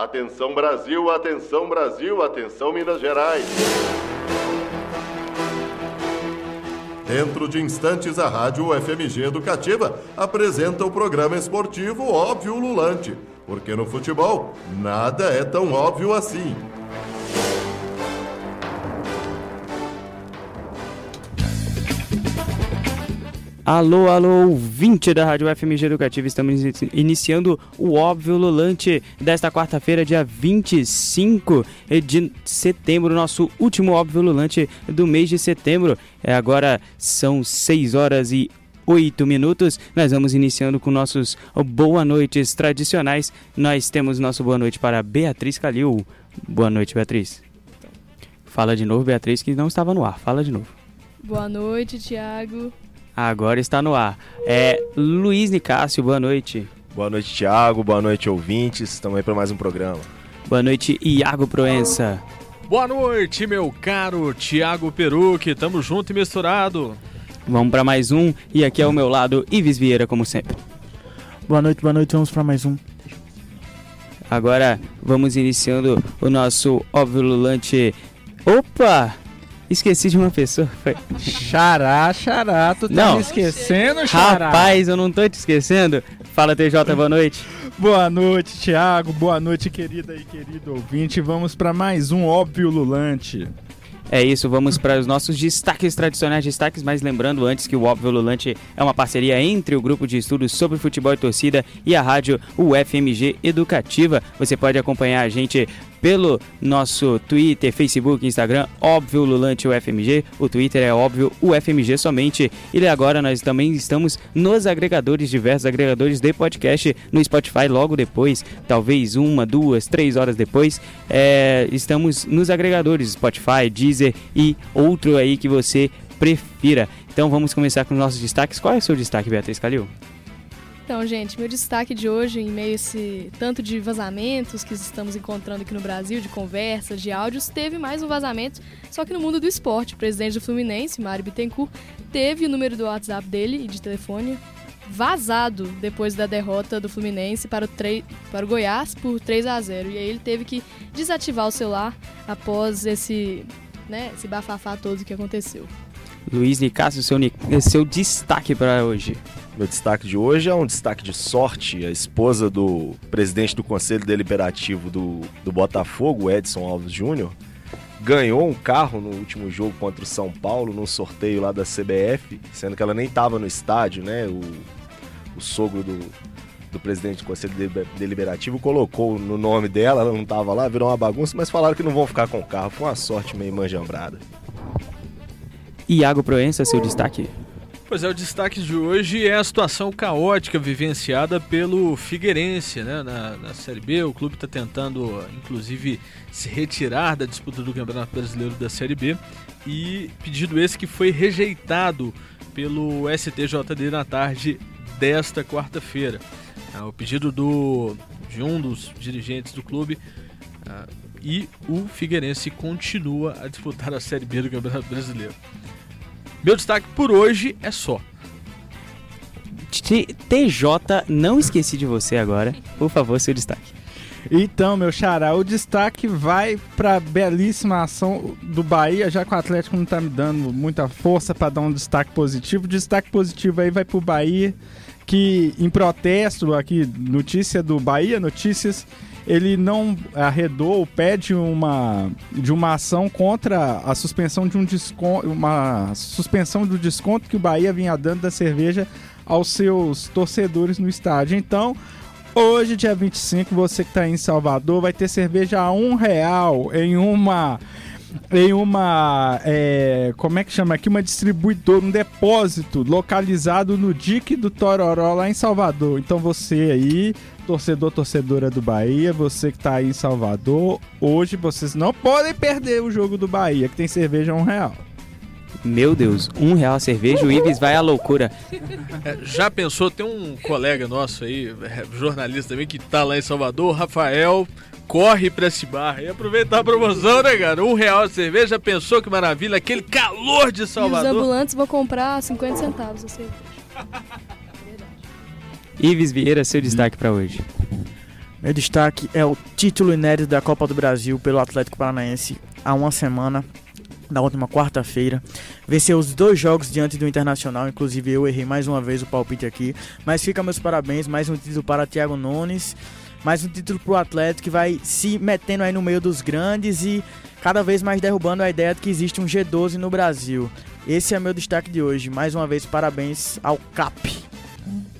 Atenção Brasil, atenção Brasil, atenção Minas Gerais. Dentro de instantes, a Rádio FMG Educativa apresenta o programa esportivo Óbvio Lulante, porque no futebol nada é tão óbvio assim. Alô, alô, ouvinte da Rádio FMG Educativa, estamos iniciando o óbvio lulante desta quarta-feira, dia 25 de setembro, nosso último óbvio lulante do mês de setembro. É, agora são 6 horas e 8 minutos. Nós vamos iniciando com nossos boa noites tradicionais. Nós temos nosso boa noite para Beatriz Calil. Boa noite, Beatriz. Fala de novo, Beatriz, que não estava no ar. Fala de novo. Boa noite, Tiago. Agora está no ar. É Luiz Nicásio, boa noite. Boa noite, Tiago. Boa noite, ouvintes. Estamos aí para mais um programa. Boa noite, Iago Proença. Boa noite, meu caro Tiago Peruque. Tamo junto e misturado. Vamos para mais um. E aqui ao meu lado, Ives Vieira, como sempre. Boa noite, boa noite. Vamos para mais um. Agora vamos iniciando o nosso óbvio lulante. Opa! Esqueci de uma pessoa. Foi... Xará, xará, tu tá não. me esquecendo, xará? Rapaz, eu não tô te esquecendo. Fala, TJ, boa noite. boa noite, Thiago. Boa noite, querida e querido ouvinte. Vamos para mais um Óbvio Lulante. É isso, vamos para os nossos destaques tradicionais, destaques, mas lembrando antes que o Óbvio Lulante é uma parceria entre o grupo de estudos sobre futebol e torcida e a rádio UFMG Educativa. Você pode acompanhar a gente pelo nosso Twitter, Facebook, Instagram, óbvio Lulante UFMG. O Twitter é óbvio UFMG somente. E agora nós também estamos nos agregadores, diversos agregadores de podcast no Spotify logo depois, talvez uma, duas, três horas depois. É, estamos nos agregadores Spotify, Deezer e outro aí que você prefira. Então vamos começar com os nossos destaques. Qual é o seu destaque, Beatriz Calil? Então, gente, meu destaque de hoje, em meio a esse tanto de vazamentos que estamos encontrando aqui no Brasil, de conversas, de áudios, teve mais um vazamento, só que no mundo do esporte. O presidente do Fluminense, Mário Bittencourt, teve o número do WhatsApp dele e de telefone vazado depois da derrota do Fluminense para o, para o Goiás por 3 a 0 E aí ele teve que desativar o celular após esse, né, esse bafafá todo que aconteceu. Luiz Nicásio, seu, seu destaque para hoje. Meu destaque de hoje é um destaque de sorte. A esposa do presidente do Conselho Deliberativo do, do Botafogo, Edson Alves Júnior, ganhou um carro no último jogo contra o São Paulo, num sorteio lá da CBF, sendo que ela nem estava no estádio, né? O, o sogro do, do presidente do Conselho Deliberativo colocou no nome dela, ela não estava lá, virou uma bagunça, mas falaram que não vão ficar com o carro. Foi uma sorte meio manjambrada. Iago Proença, seu destaque? Pois é, o destaque de hoje é a situação caótica vivenciada pelo Figueirense né? na, na Série B. O clube está tentando, inclusive, se retirar da disputa do Campeonato Brasileiro da Série B. E pedido esse que foi rejeitado pelo STJD na tarde desta quarta-feira. É, o pedido do, de um dos dirigentes do clube. Uh, e o Figueirense continua a disputar a Série B do Campeonato Brasileiro. Meu destaque por hoje é só. TJ, não esqueci de você agora. Por favor, seu destaque. Então, meu xará, o destaque vai para a belíssima ação do Bahia, já que o Atlético não está me dando muita força para dar um destaque positivo. O destaque positivo aí vai para o Bahia, que em protesto aqui, notícia do Bahia, notícias ele não arredou, pede uma de uma ação contra a suspensão de um desconto, uma suspensão do desconto que o Bahia vinha dando da cerveja aos seus torcedores no estádio. Então, hoje, dia 25, você que está em Salvador, vai ter cerveja a um real em uma em uma é, como é que chama aqui uma distribuidora, um depósito localizado no dique do Tororó lá em Salvador. Então você aí, torcedor, torcedora do Bahia, você que tá aí em Salvador, hoje vocês não podem perder o jogo do Bahia, que tem cerveja a um real. Meu Deus, um real a cerveja, o Ives vai à loucura. É, já pensou, tem um colega nosso aí, é, jornalista também, que tá lá em Salvador, Rafael, corre pra esse bar e aproveitar a promoção, né, cara? Um real de cerveja, pensou que maravilha, aquele calor de Salvador. E os ambulantes vão comprar 50 centavos a cerveja. Ives Vieira, seu destaque para hoje. Meu destaque é o título inédito da Copa do Brasil pelo Atlético Paranaense há uma semana, na última quarta-feira. Venceu os dois jogos diante do Internacional, inclusive eu errei mais uma vez o palpite aqui. Mas fica meus parabéns, mais um título para Thiago Nunes, mais um título para o Atlético que vai se metendo aí no meio dos grandes e cada vez mais derrubando a ideia de que existe um G12 no Brasil. Esse é meu destaque de hoje. Mais uma vez, parabéns ao CAP.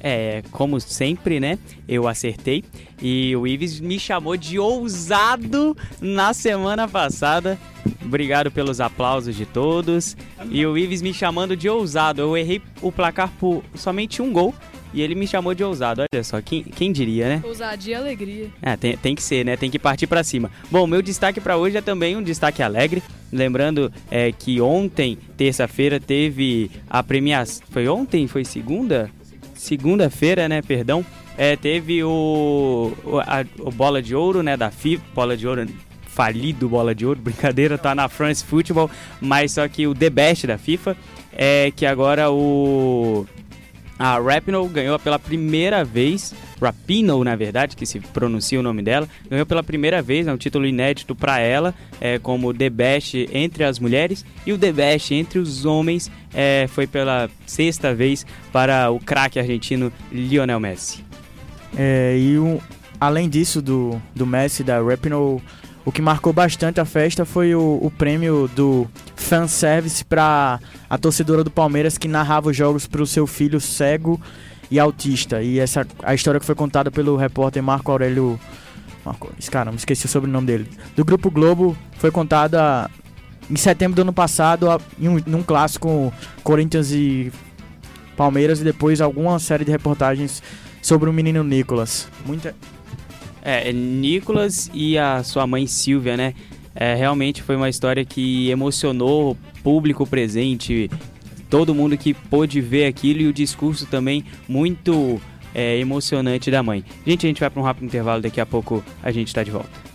É, como sempre, né? Eu acertei. E o Ives me chamou de ousado na semana passada. Obrigado pelos aplausos de todos. E o Ives me chamando de ousado. Eu errei o placar por somente um gol. E ele me chamou de ousado. Olha só, quem, quem diria, né? Ousadia e alegria. É, tem, tem que ser, né? Tem que partir para cima. Bom, meu destaque para hoje é também um destaque alegre. Lembrando é, que ontem, terça-feira, teve a premiação. Foi ontem? Foi segunda? Segunda-feira, né? Perdão. É, teve o, a, o Bola de Ouro, né? Da FIFA. Bola de Ouro falido Bola de Ouro, brincadeira, tá na France Football, mas só que o The Best da FIFA é que agora o a Rapinoe ganhou pela primeira vez, Rapinoe na verdade, que se pronuncia o nome dela, ganhou pela primeira vez, é um título inédito para ela, é, como The Best entre as mulheres, e o The Best entre os homens é, foi pela sexta vez para o craque argentino Lionel Messi. É, e um, além disso, do, do Messi, da Rapinoe, o que marcou bastante a festa foi o, o prêmio do fanservice para a torcedora do Palmeiras que narrava os jogos para o seu filho cego e autista. E essa a história que foi contada pelo repórter Marco Aurélio. Marco, caramba, esqueci o sobrenome dele. Do Grupo Globo foi contada em setembro do ano passado, em um, num clássico Corinthians e Palmeiras, e depois alguma série de reportagens sobre o menino Nicolas. Muita, é, Nicolas e a sua mãe Silvia, né? É, realmente foi uma história que emocionou o público presente, todo mundo que pôde ver aquilo e o discurso também muito é, emocionante da mãe. Gente, a gente vai para um rápido intervalo, daqui a pouco a gente está de volta.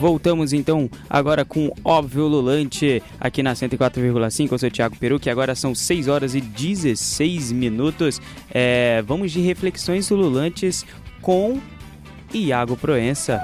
Voltamos então agora com Óbvio Lulante aqui na 104,5. Eu sou o Thiago Peru, que agora são 6 horas e 16 minutos. É, vamos de reflexões ululantes com Iago Proença.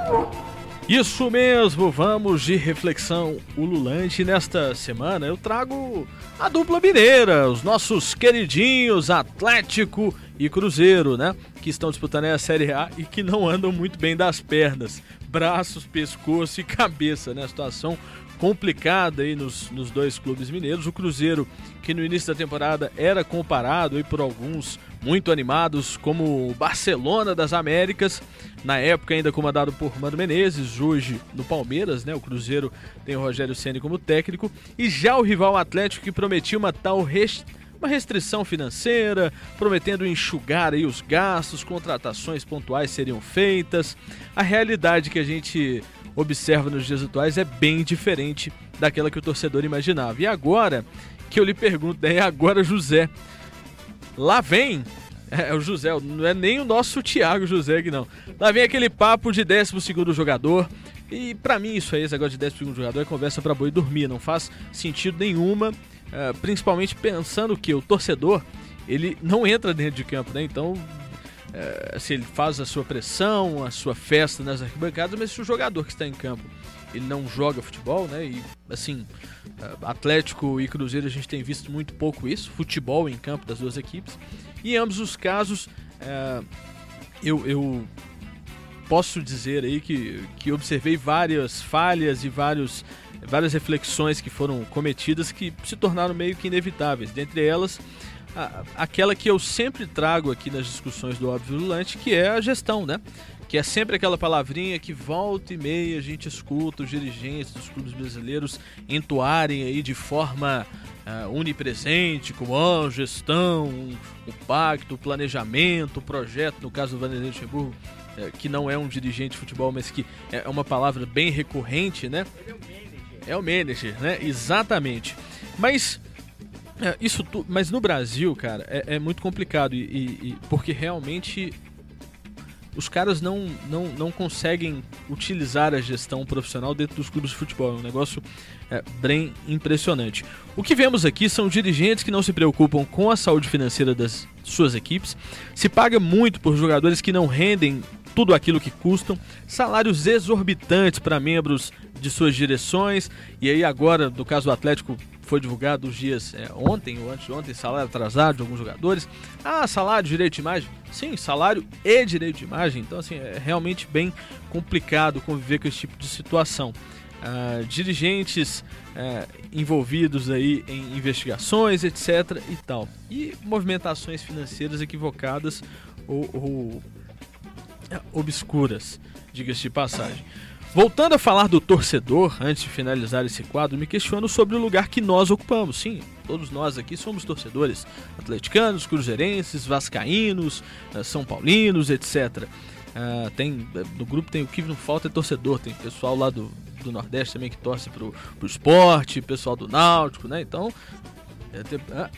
Isso mesmo, vamos de reflexão ululante. Nesta semana eu trago a dupla mineira, os nossos queridinhos Atlético e Cruzeiro, né? Que estão disputando a Série A e que não andam muito bem das pernas, braços, pescoço e cabeça, né? Situação complicada aí nos, nos dois clubes mineiros. O Cruzeiro, que no início da temporada era comparado aí por alguns muito animados como o Barcelona das Américas, na época ainda comandado por Mano Menezes, hoje no Palmeiras, né? O Cruzeiro tem o Rogério Ceni como técnico e já o rival Atlético que prometia uma tal rest... uma restrição financeira, prometendo enxugar aí os gastos, contratações pontuais seriam feitas. A realidade que a gente observa nos dias atuais é bem diferente daquela que o torcedor imaginava. E agora que eu lhe pergunto, é agora José, lá vem é, o José, não é nem o nosso Thiago José aqui não. Lá vem aquele papo de 12 jogador. E para mim isso aí, esse negócio de 12 jogador é conversa para boi dormir, não faz sentido nenhuma, é, principalmente pensando que o torcedor, ele não entra dentro de campo, né? Então, é, se ele faz a sua pressão, a sua festa nas arquibancadas, mas se o jogador que está em campo, ele não joga futebol, né? E assim, é, Atlético e Cruzeiro a gente tem visto muito pouco isso, futebol em campo das duas equipes. E em ambos os casos, é, eu, eu, posso dizer aí que, que observei várias falhas e vários, várias reflexões que foram cometidas que se tornaram meio que inevitáveis. Dentre elas, a, aquela que eu sempre trago aqui nas discussões do Óbvio Lulante, que é a gestão, né? Que é sempre aquela palavrinha que volta e meia a gente escuta os dirigentes dos clubes brasileiros entoarem aí de forma uh, unipresente, como a gestão, o pacto, o planejamento, o projeto, no caso do Vanderlei Luxemburgo, uh, que não é um dirigente de futebol, mas que é uma palavra bem recorrente, né? É o manager, né? Exatamente. Mas é, isso tu, mas no Brasil, cara, é, é muito complicado e, e, e, porque realmente os caras não, não, não conseguem utilizar a gestão profissional dentro dos clubes de futebol. É um negócio é, bem impressionante. O que vemos aqui são dirigentes que não se preocupam com a saúde financeira das suas equipes, se paga muito por jogadores que não rendem tudo aquilo que custam, salários exorbitantes para membros de suas direções, e aí agora, no caso do Atlético, foi divulgado os dias é, ontem ou antes de ontem, salário atrasado de alguns jogadores. Ah, salário, direito de imagem? Sim, salário e direito de imagem. Então, assim, é realmente bem complicado conviver com esse tipo de situação. Ah, dirigentes é, envolvidos aí em investigações, etc. e tal. E movimentações financeiras equivocadas ou, ou é, obscuras, diga-se de passagem. Voltando a falar do torcedor, antes de finalizar esse quadro, me questiono sobre o lugar que nós ocupamos. Sim, todos nós aqui somos torcedores atleticanos, cruzeirenses, vascaínos, eh, são paulinos, etc. Uh, ah, tem, no grupo tem o que não falta é torcedor, tem pessoal lá do, do Nordeste também que torce pro, pro esporte, pessoal do Náutico, né? Então, é, ah,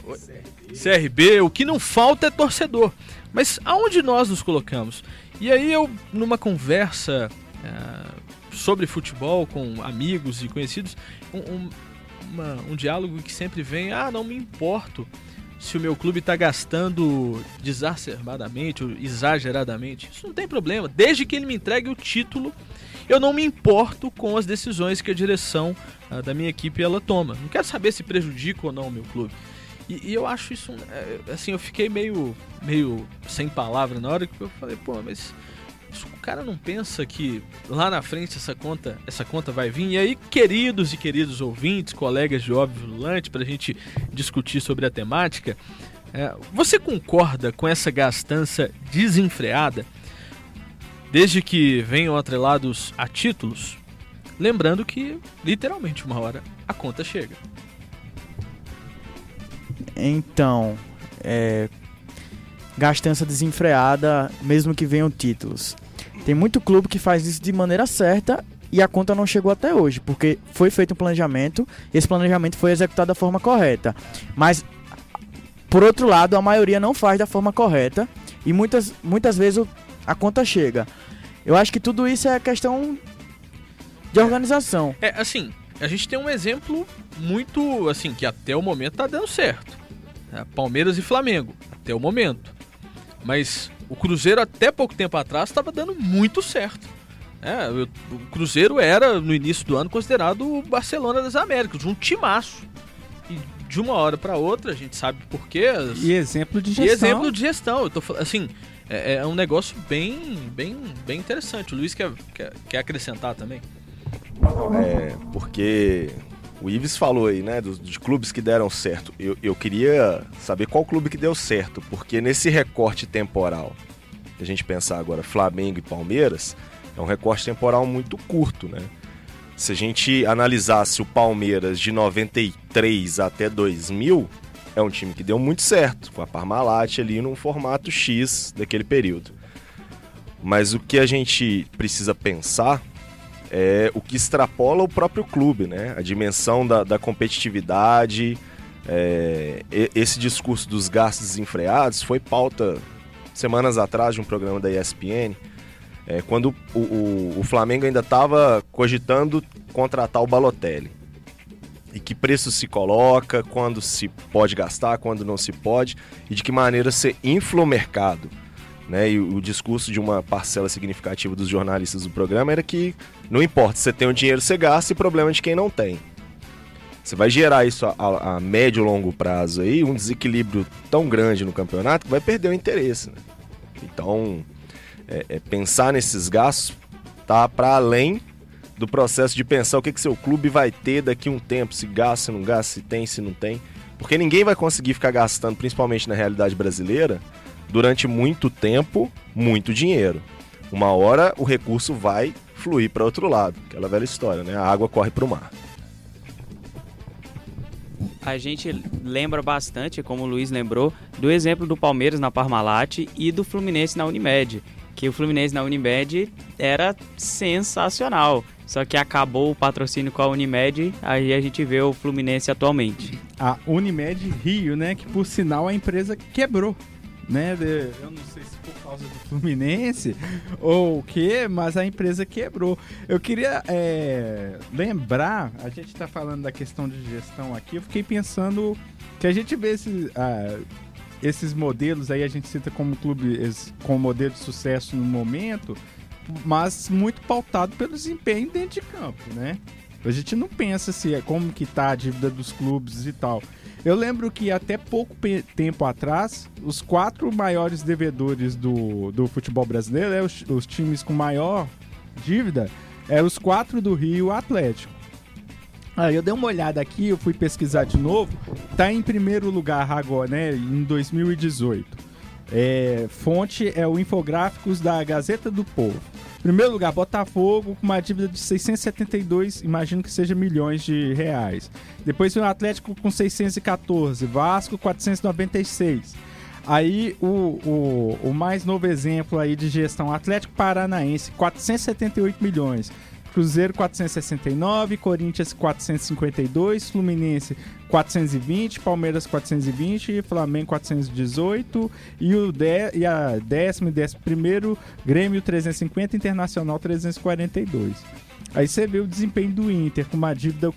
CRB, o que não falta é torcedor. Mas aonde nós nos colocamos? E aí eu, numa conversa uh, sobre futebol com amigos e conhecidos, um, um, uma, um diálogo que sempre vem: ah, não me importo se o meu clube está gastando desacerbadamente ou exageradamente. Isso não tem problema, desde que ele me entregue o título. Eu não me importo com as decisões que a direção uh, da minha equipe ela toma. Não quero saber se prejudica ou não o meu clube. E, e eu acho isso, é, assim, eu fiquei meio, meio sem palavra na hora que eu falei, pô, mas o cara não pensa que lá na frente essa conta, essa conta vai vir. E aí, queridos e queridos ouvintes, colegas de óbvio Lulante, para a gente discutir sobre a temática, é, você concorda com essa gastança desenfreada, desde que venham atrelados a títulos? Lembrando que, literalmente, uma hora a conta chega. Então, é, gastança desenfreada, mesmo que venham títulos. Tem muito clube que faz isso de maneira certa e a conta não chegou até hoje, porque foi feito um planejamento esse planejamento foi executado da forma correta. Mas, por outro lado, a maioria não faz da forma correta e muitas, muitas vezes a conta chega. Eu acho que tudo isso é questão de organização. É, assim, a gente tem um exemplo muito, assim, que até o momento tá dando certo. É, Palmeiras e Flamengo, até o momento. Mas o Cruzeiro até pouco tempo atrás estava dando muito certo. É, o Cruzeiro era, no início do ano, considerado o Barcelona das Américas, um timaço. E de uma hora para outra, a gente sabe por quê. E exemplo de gestão. E exemplo de gestão. Eu tô assim, é, é um negócio bem, bem, bem interessante. O Luiz quer, quer, quer acrescentar também? É, porque o Ives falou aí, né, dos, dos, clubes que deram certo. Eu, eu queria saber qual clube que deu certo, porque nesse recorte temporal, a gente pensar agora Flamengo e Palmeiras, é um recorte temporal muito curto, né? Se a gente analisasse o Palmeiras de 93 até 2000, é um time que deu muito certo, com a Parmalat ali num formato X daquele período. Mas o que a gente precisa pensar é o que extrapola o próprio clube, né? A dimensão da, da competitividade, é, esse discurso dos gastos desenfreados foi pauta semanas atrás de um programa da ESPN, é, quando o, o, o, Flamengo ainda estava cogitando contratar o Balotelli. E que preço se coloca, quando se pode gastar, quando não se pode, e de que maneira ser infla o mercado. Né? E o discurso de uma parcela significativa dos jornalistas do programa era que não importa, se você tem o dinheiro, você gasta, e problema é de quem não tem. Você vai gerar isso a, a, a médio e longo prazo aí, um desequilíbrio tão grande no campeonato que vai perder o interesse. Né? Então, é, é pensar nesses gastos tá para além do processo de pensar o que, que seu clube vai ter daqui a um tempo, se gasta, se não gasta, se tem, se não tem. Porque ninguém vai conseguir ficar gastando, principalmente na realidade brasileira, durante muito tempo, muito dinheiro. Uma hora o recurso vai fluir para outro lado, aquela velha história, né? A água corre para o mar. A gente lembra bastante, como o Luiz lembrou, do exemplo do Palmeiras na Parmalat e do Fluminense na Unimed. Que o Fluminense na Unimed era sensacional. Só que acabou o patrocínio com a Unimed, aí a gente vê o Fluminense atualmente. A Unimed Rio, né? Que por sinal a empresa quebrou né? De, eu não sei se por causa do Fluminense ou o que, mas a empresa quebrou. Eu queria é, lembrar, a gente está falando da questão de gestão aqui, eu fiquei pensando que a gente vê esse, ah, esses modelos aí a gente cita como clubes com modelo de sucesso no momento, mas muito pautado pelo desempenho dentro de campo, né? A gente não pensa se é como que tá a dívida dos clubes e tal. Eu lembro que até pouco tempo atrás, os quatro maiores devedores do, do futebol brasileiro, é os, os times com maior dívida, é os quatro do Rio Atlético. Aí eu dei uma olhada aqui, eu fui pesquisar de novo. Tá em primeiro lugar agora, né? Em 2018. É, fonte é o Infográficos da Gazeta do Povo. Primeiro lugar, Botafogo com uma dívida de 672, imagino que seja milhões de reais. Depois o Atlético com 614, Vasco 496. Aí o, o, o mais novo exemplo aí de gestão Atlético Paranaense, 478 milhões. Cruzeiro 469, Corinthians 452, Fluminense 420, Palmeiras 420, Flamengo 418 e, o de, e a décimo e décimo primeiro Grêmio 350, Internacional 342. Aí você vê o desempenho do Inter com uma dívida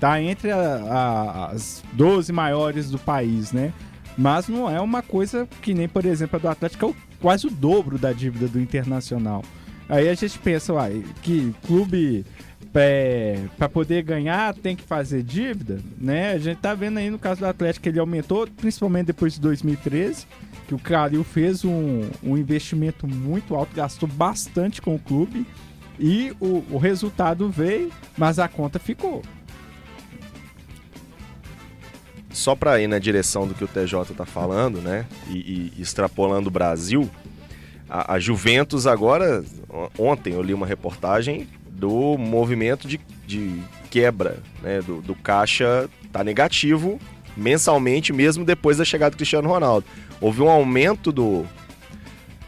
tá entre a, a, as 12 maiores do país, né? Mas não é uma coisa que nem, por exemplo, a do Atlético, é quase o dobro da dívida do Internacional. Aí a gente pensa, uai, que clube para poder ganhar tem que fazer dívida, né? A gente tá vendo aí no caso do Atlético que ele aumentou, principalmente depois de 2013, que o Calil fez um, um investimento muito alto, gastou bastante com o clube e o, o resultado veio, mas a conta ficou. Só para ir na direção do que o TJ tá falando, né? E, e extrapolando o Brasil, a, a Juventus agora, ontem eu li uma reportagem do movimento de, de quebra, né? Do, do caixa tá negativo mensalmente, mesmo depois da chegada do Cristiano Ronaldo. Houve um aumento do,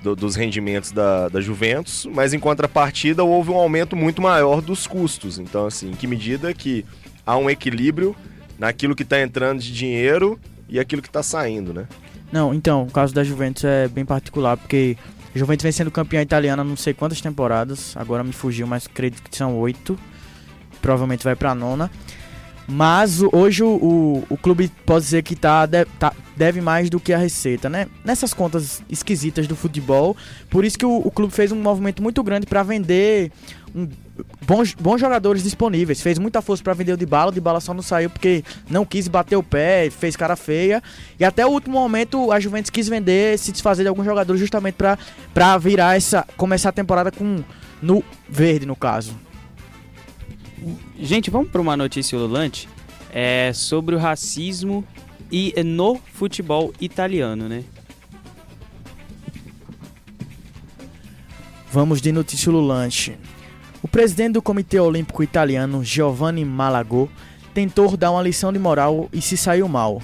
do, dos rendimentos da, da Juventus, mas em contrapartida houve um aumento muito maior dos custos. Então, assim, em que medida que há um equilíbrio naquilo que está entrando de dinheiro e aquilo que está saindo, né? Não, então, o caso da Juventus é bem particular, porque Juventus vem sendo campeã italiana não sei quantas temporadas, agora me fugiu, mas acredito que são oito. Provavelmente vai pra nona. Mas hoje o, o, o, clube pode dizer que tá, de, tá, deve mais do que a receita, né? Nessas contas esquisitas do futebol. Por isso que o, o clube fez um movimento muito grande para vender um, bons, bons jogadores disponíveis. Fez muita força para vender o de bala, o de bala só não saiu porque não quis bater o pé, fez cara feia. E até o último momento a Juventus quis vender, se desfazer de alguns jogadores justamente para virar essa. começar a temporada com. no verde, no caso. Gente, vamos para uma notícia ululante é, sobre o racismo e no futebol italiano, né? Vamos de notícia ululante. O presidente do Comitê Olímpico Italiano, Giovanni Malagò, tentou dar uma lição de moral e se saiu mal.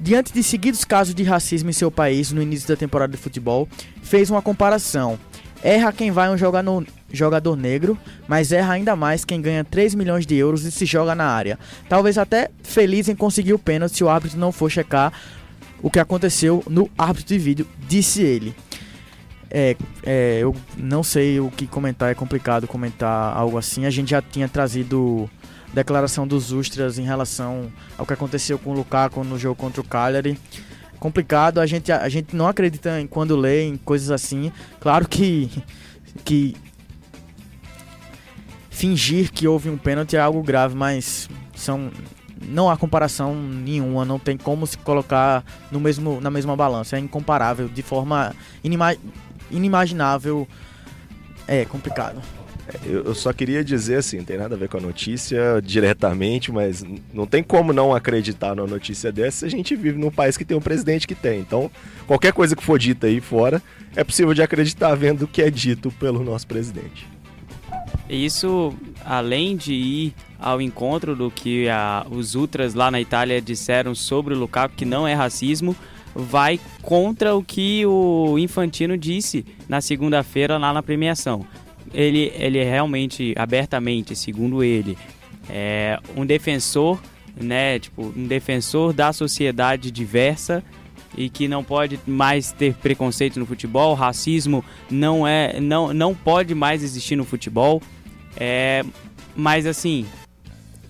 Diante de seguidos casos de racismo em seu país no início da temporada de futebol, fez uma comparação. Erra quem vai um jogador, jogador negro, mas erra ainda mais quem ganha 3 milhões de euros e se joga na área. Talvez até feliz em conseguir o pênalti se o árbitro não for checar o que aconteceu no árbitro de vídeo, disse ele. É, é, eu não sei o que comentar, é complicado comentar algo assim. A gente já tinha trazido declaração dos Ustras em relação ao que aconteceu com o Lukaku no jogo contra o Cagliari complicado. A gente, a gente não acredita em quando lê em coisas assim. Claro que, que fingir que houve um pênalti é algo grave, mas são não há comparação nenhuma, não tem como se colocar no mesmo, na mesma balança, é incomparável, de forma inima inimaginável, é complicado. Eu só queria dizer assim, não tem nada a ver com a notícia diretamente, mas não tem como não acreditar numa notícia dessa se a gente vive num país que tem um presidente que tem. Então, qualquer coisa que for dita aí fora, é possível de acreditar vendo o que é dito pelo nosso presidente. Isso, além de ir ao encontro do que a, os ultras lá na Itália disseram sobre o Lukaku, que não é racismo, vai contra o que o Infantino disse na segunda-feira lá na premiação ele, ele é realmente, abertamente, segundo ele, é um defensor, né, tipo, um defensor da sociedade diversa e que não pode mais ter preconceito no futebol, racismo não é, não, não pode mais existir no futebol. É, mas assim,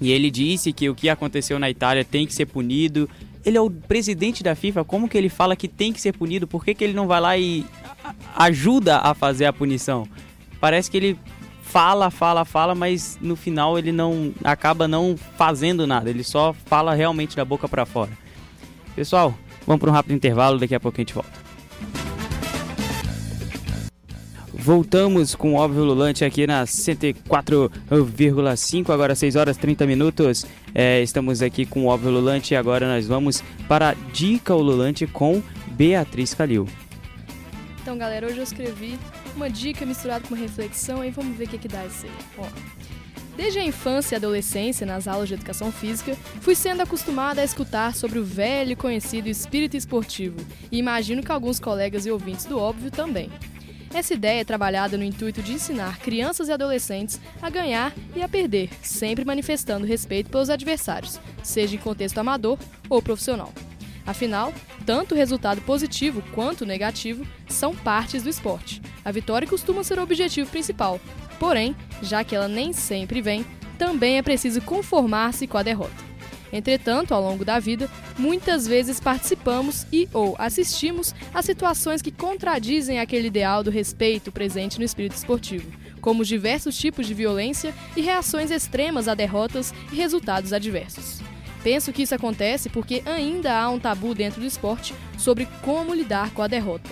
e ele disse que o que aconteceu na Itália tem que ser punido ele é o presidente da FIFA, como que ele fala que tem que ser punido? Por que, que ele não vai lá e ajuda a fazer a punição? Parece que ele fala, fala, fala, mas no final ele não acaba não fazendo nada, ele só fala realmente da boca para fora. Pessoal, vamos para um rápido intervalo, daqui a pouco a gente volta. Voltamos com o Óbvio Lulante aqui na 104,5, agora 6 horas 30 minutos. É, estamos aqui com o Óbvio Lulante e agora nós vamos para a Dica Ululante com Beatriz Calil. Então, galera, hoje eu escrevi uma dica misturada com uma reflexão e vamos ver o que, que dá isso aí. Ó, Desde a infância e adolescência, nas aulas de educação física, fui sendo acostumada a escutar sobre o velho e conhecido espírito esportivo, e imagino que alguns colegas e ouvintes do óbvio também. Essa ideia é trabalhada no intuito de ensinar crianças e adolescentes a ganhar e a perder, sempre manifestando respeito pelos adversários, seja em contexto amador ou profissional. Afinal, tanto o resultado positivo quanto negativo são partes do esporte. A vitória costuma ser o objetivo principal, porém, já que ela nem sempre vem, também é preciso conformar-se com a derrota. Entretanto, ao longo da vida, muitas vezes participamos e ou assistimos a situações que contradizem aquele ideal do respeito presente no espírito esportivo, como os diversos tipos de violência e reações extremas a derrotas e resultados adversos. Penso que isso acontece porque ainda há um tabu dentro do esporte sobre como lidar com a derrota.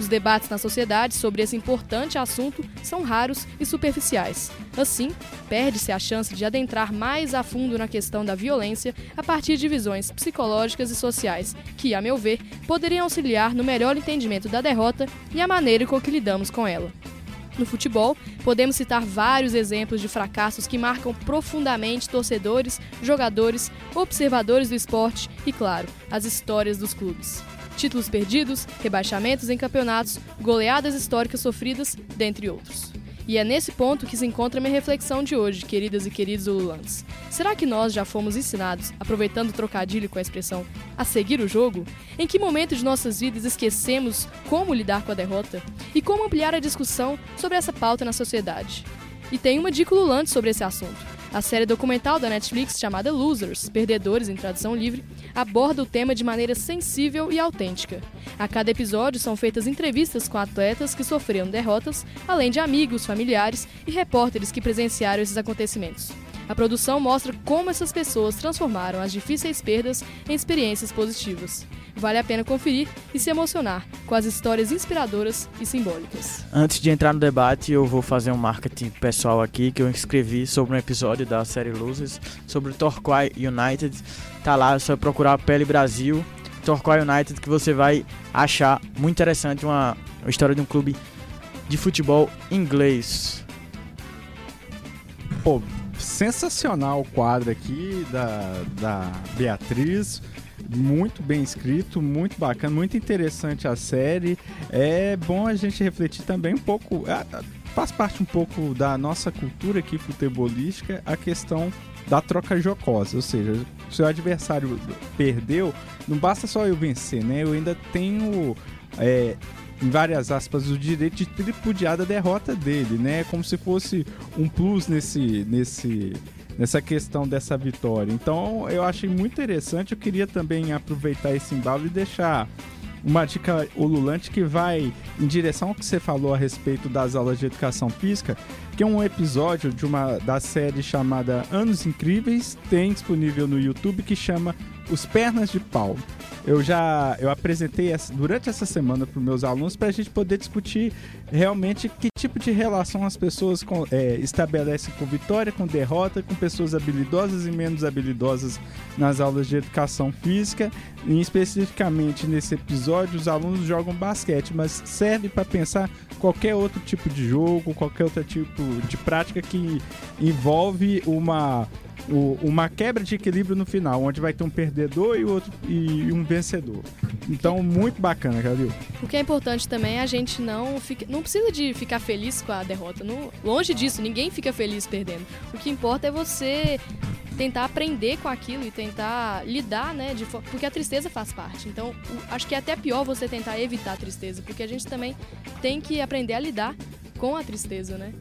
Os debates na sociedade sobre esse importante assunto são raros e superficiais. Assim, perde-se a chance de adentrar mais a fundo na questão da violência a partir de visões psicológicas e sociais, que, a meu ver, poderiam auxiliar no melhor entendimento da derrota e a maneira com que lidamos com ela. No futebol, podemos citar vários exemplos de fracassos que marcam profundamente torcedores, jogadores, observadores do esporte e, claro, as histórias dos clubes títulos perdidos, rebaixamentos em campeonatos, goleadas históricas sofridas, dentre outros. E é nesse ponto que se encontra minha reflexão de hoje, queridas e queridos ululantes. Será que nós já fomos ensinados, aproveitando o trocadilho com a expressão, a seguir o jogo? Em que momento de nossas vidas esquecemos como lidar com a derrota? E como ampliar a discussão sobre essa pauta na sociedade? E tem uma dica ululante sobre esse assunto. A série documental da Netflix chamada Losers, Perdedores em tradução livre, aborda o tema de maneira sensível e autêntica. A cada episódio são feitas entrevistas com atletas que sofreram derrotas, além de amigos, familiares e repórteres que presenciaram esses acontecimentos. A produção mostra como essas pessoas transformaram as difíceis perdas em experiências positivas. Vale a pena conferir e se emocionar com as histórias inspiradoras e simbólicas. Antes de entrar no debate, eu vou fazer um marketing pessoal aqui que eu escrevi sobre um episódio da série Losers sobre o Torquay United. Tá lá, é só procurar Pele Brasil, Torquay United, que você vai achar muito interessante uma, uma história de um clube de futebol inglês. Pô, sensacional o quadro aqui da, da Beatriz muito bem escrito, muito bacana, muito interessante a série. É bom a gente refletir também um pouco, faz parte um pouco da nossa cultura aqui futebolística a questão da troca jocosa, ou seja, se o adversário perdeu, não basta só eu vencer, né? Eu ainda tenho é, em várias aspas, o direito de tripudiar a derrota dele, né? Como se fosse um plus nesse, nesse, nessa questão dessa vitória. Então eu achei muito interessante. Eu queria também aproveitar esse embalo e deixar uma dica ululante que vai em direção ao que você falou a respeito das aulas de educação física, que é um episódio de uma da série chamada Anos Incríveis, tem disponível no YouTube que chama Os Pernas de Pau eu já eu apresentei essa, durante essa semana para os meus alunos para a gente poder discutir realmente que tipo de relação as pessoas com, é, estabelecem com vitória, com derrota, com pessoas habilidosas e menos habilidosas nas aulas de educação física. E especificamente nesse episódio, os alunos jogam basquete, mas serve para pensar qualquer outro tipo de jogo, qualquer outro tipo de prática que envolve uma o, uma quebra de equilíbrio no final, onde vai ter um perdedor e, outro, e um vencedor. Então, muito bacana, Calil. O que é importante também é a gente não fica, não precisa de ficar feliz com a derrota. Longe disso, ninguém fica feliz perdendo. O que importa é você tentar aprender com aquilo e tentar lidar, né? De, porque a tristeza faz parte. Então, o, acho que é até pior você tentar evitar a tristeza, porque a gente também tem que aprender a lidar com a tristeza, né?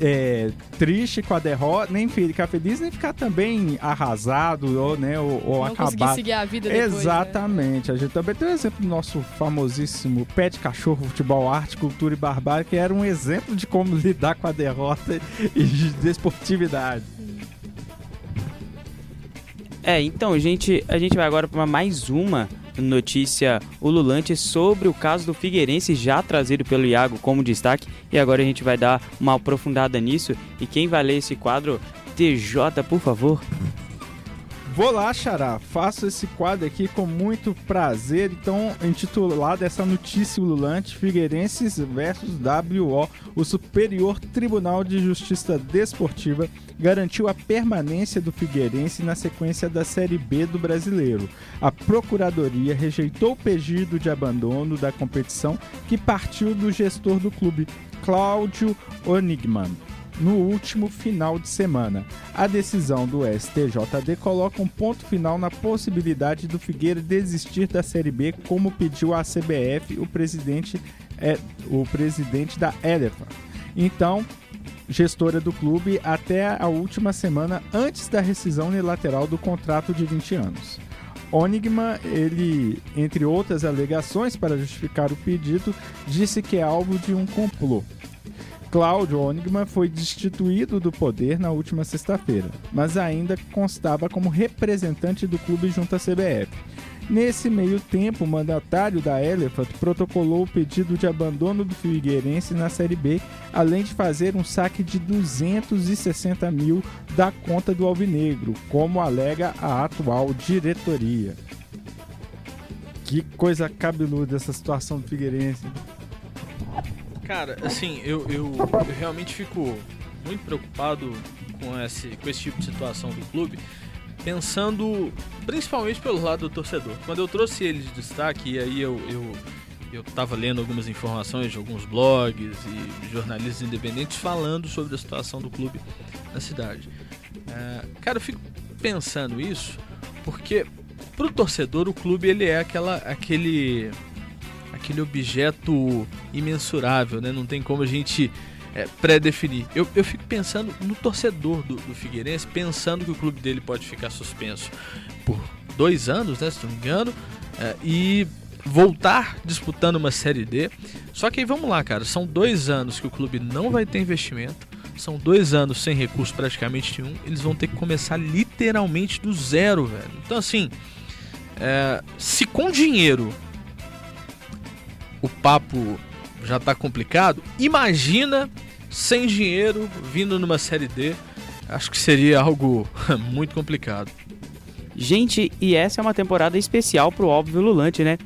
É, triste com a derrota, nem ficar feliz, nem ficar também arrasado ou, né, ou, ou Não acabado. conseguir seguir a vida depois, né? Exatamente. A gente também tem o exemplo do nosso famosíssimo Pet Cachorro Futebol Arte, Cultura e Barbárie, que era um exemplo de como lidar com a derrota e de desportividade. É, então, gente, a gente vai agora para mais uma notícia ululante sobre o caso do Figueirense, já trazido pelo Iago como destaque. E agora a gente vai dar uma aprofundada nisso. E quem vai ler esse quadro, TJ, por favor. Vou lá, Xará. Faço esse quadro aqui com muito prazer. Então, intitulado essa notícia ululante: Figueirenses versus WO. O Superior Tribunal de Justiça Desportiva garantiu a permanência do Figueirense na sequência da Série B do Brasileiro. A Procuradoria rejeitou o pedido de abandono da competição que partiu do gestor do clube, Cláudio Onigman no último final de semana. A decisão do STJD coloca um ponto final na possibilidade do Figueira desistir da Série B, como pediu a CBF o presidente, é, o presidente da Elephant. Então, gestora do clube até a última semana antes da rescisão unilateral do contrato de 20 anos. Onigma, ele, entre outras alegações para justificar o pedido, disse que é alvo de um complô. Cláudio Onigman foi destituído do poder na última sexta-feira, mas ainda constava como representante do clube junto à CBF. Nesse meio tempo, o mandatário da Elephant protocolou o pedido de abandono do Figueirense na Série B, além de fazer um saque de 260 mil da conta do Alvinegro, como alega a atual diretoria. Que coisa cabeluda essa situação do Figueirense. Cara, assim, eu, eu, eu realmente fico muito preocupado com esse, com esse tipo de situação do clube, pensando principalmente pelo lado do torcedor. Quando eu trouxe ele de destaque, e aí eu, eu, eu tava lendo algumas informações de alguns blogs e jornalistas independentes falando sobre a situação do clube na cidade. É, cara, eu fico pensando isso porque pro torcedor o clube ele é aquela, aquele aquele objeto imensurável, né? Não tem como a gente é, pré-definir. Eu, eu fico pensando no torcedor do, do Figueirense, pensando que o clube dele pode ficar suspenso por dois anos, né? Se não me engano, é, e voltar disputando uma Série D. Só que aí vamos lá, cara. São dois anos que o clube não vai ter investimento. São dois anos sem recurso praticamente nenhum. Eles vão ter que começar literalmente do zero, velho. Então, assim, é, se com dinheiro o papo já tá complicado, imagina sem dinheiro vindo numa série D. Acho que seria algo muito complicado. Gente, e essa é uma temporada especial pro Óbvio Lulante, né?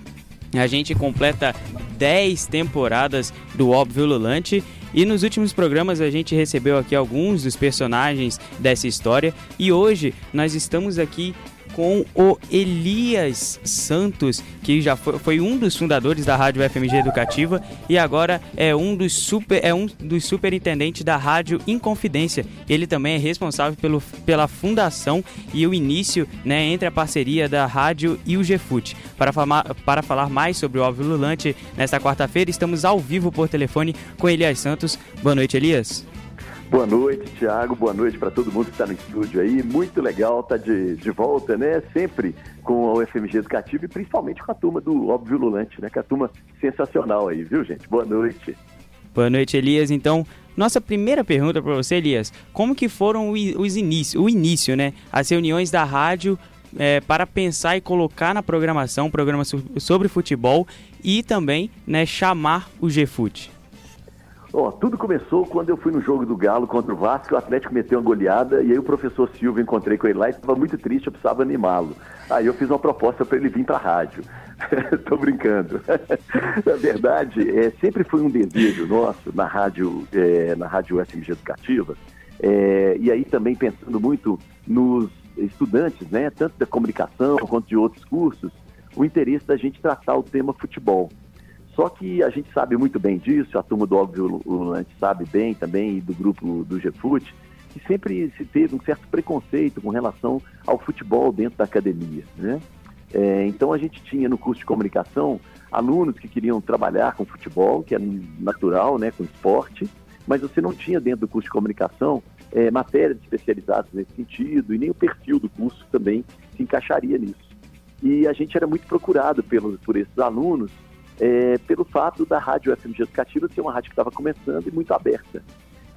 A gente completa 10 temporadas do Óbvio Lulante e nos últimos programas a gente recebeu aqui alguns dos personagens dessa história e hoje nós estamos aqui com o Elias Santos, que já foi, foi, um dos fundadores da Rádio FMG Educativa e agora é um dos super é um dos superintendentes da Rádio Inconfidência. Ele também é responsável pelo, pela fundação e o início, né, entre a parceria da rádio e o GFUT. Para falar, para falar mais sobre o Óbvio Lulante, nesta quarta-feira estamos ao vivo por telefone com Elias Santos. Boa noite, Elias. Boa noite, Thiago. Boa noite para todo mundo que está no estúdio aí. Muito legal estar tá de, de volta, né? Sempre com a UFMG Educativa e principalmente com a turma do Óbvio Lulante, né? Que é a turma sensacional aí, viu, gente? Boa noite. Boa noite, Elias. Então, nossa primeira pergunta para você, Elias, como que foram os inícios, o início, né? As reuniões da rádio é, para pensar e colocar na programação um programa sobre futebol e também, né, chamar o GFUT? Ó, tudo começou quando eu fui no jogo do Galo contra o Vasco, o Atlético meteu uma goleada e aí o professor Silva encontrei com ele lá e estava muito triste, eu precisava animá-lo. Aí eu fiz uma proposta para ele vir para a rádio. Tô brincando. na verdade, é, sempre foi um desejo nosso na rádio, é, na rádio FMG Educativa, é, e aí também pensando muito nos estudantes, né, tanto da comunicação quanto de outros cursos, o interesse da gente tratar o tema futebol. Só que a gente sabe muito bem disso, a turma do Óbvio Lulante sabe bem também, e do grupo do GFUT, que sempre se teve um certo preconceito com relação ao futebol dentro da academia. Né? É, então a gente tinha no curso de comunicação alunos que queriam trabalhar com futebol, que é natural, né, com esporte, mas você não tinha dentro do curso de comunicação é, matérias especializadas nesse sentido e nem o perfil do curso também se encaixaria nisso. E a gente era muito procurado pelos, por esses alunos é, pelo fato da Rádio FMG Educativa ser uma rádio que estava começando e muito aberta.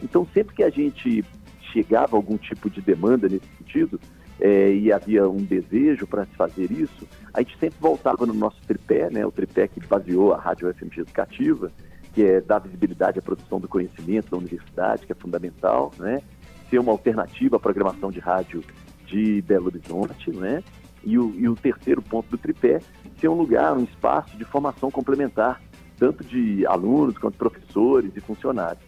Então, sempre que a gente chegava a algum tipo de demanda nesse sentido, é, e havia um desejo para se fazer isso, a gente sempre voltava no nosso tripé, né, o tripé que baseou a Rádio FMG Educativa, que é dar visibilidade à produção do conhecimento da universidade, que é fundamental, né, ser uma alternativa à programação de rádio de Belo Horizonte, né, e o, e o terceiro ponto do tripé, ser um lugar, um espaço de formação complementar, tanto de alunos quanto professores e funcionários.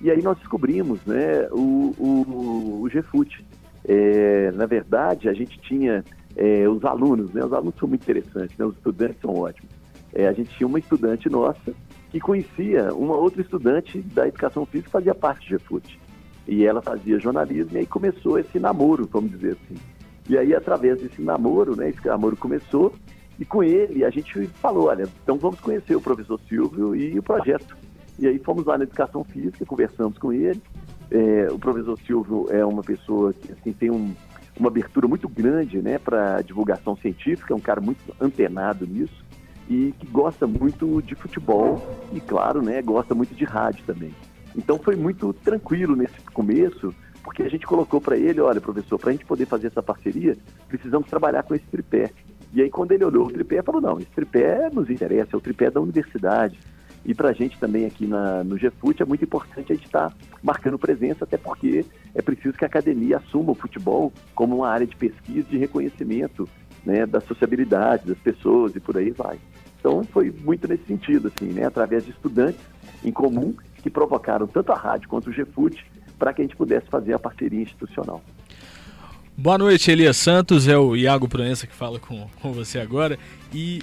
E aí nós descobrimos né, o, o, o GFUT. É, na verdade, a gente tinha é, os alunos, né, os alunos são muito interessantes, né, os estudantes são ótimos. É, a gente tinha uma estudante nossa que conhecia uma outra estudante da educação física que fazia parte do GFUT. E ela fazia jornalismo e aí começou esse namoro, vamos dizer assim. E aí, através desse namoro, né, esse namoro começou, e com ele a gente falou, olha, então vamos conhecer o professor Silvio e o projeto. E aí fomos lá na Educação Física, conversamos com ele. É, o professor Silvio é uma pessoa que assim, tem um, uma abertura muito grande né, para divulgação científica, é um cara muito antenado nisso e que gosta muito de futebol e, claro, né, gosta muito de rádio também. Então foi muito tranquilo nesse começo, porque a gente colocou para ele, olha, professor, para a gente poder fazer essa parceria, precisamos trabalhar com esse tripé. E aí quando ele olhou o tripé, falou, não, esse tripé nos interessa, é o tripé da universidade. E para a gente também aqui na, no GFUT é muito importante a gente estar tá marcando presença, até porque é preciso que a academia assuma o futebol como uma área de pesquisa de reconhecimento né, da sociabilidade das pessoas e por aí vai. Então foi muito nesse sentido, assim, né, através de estudantes em comum que provocaram tanto a rádio quanto o GFUT para que a gente pudesse fazer a parceria institucional. Boa noite, Elias Santos. É o Iago Proença que fala com, com você agora. E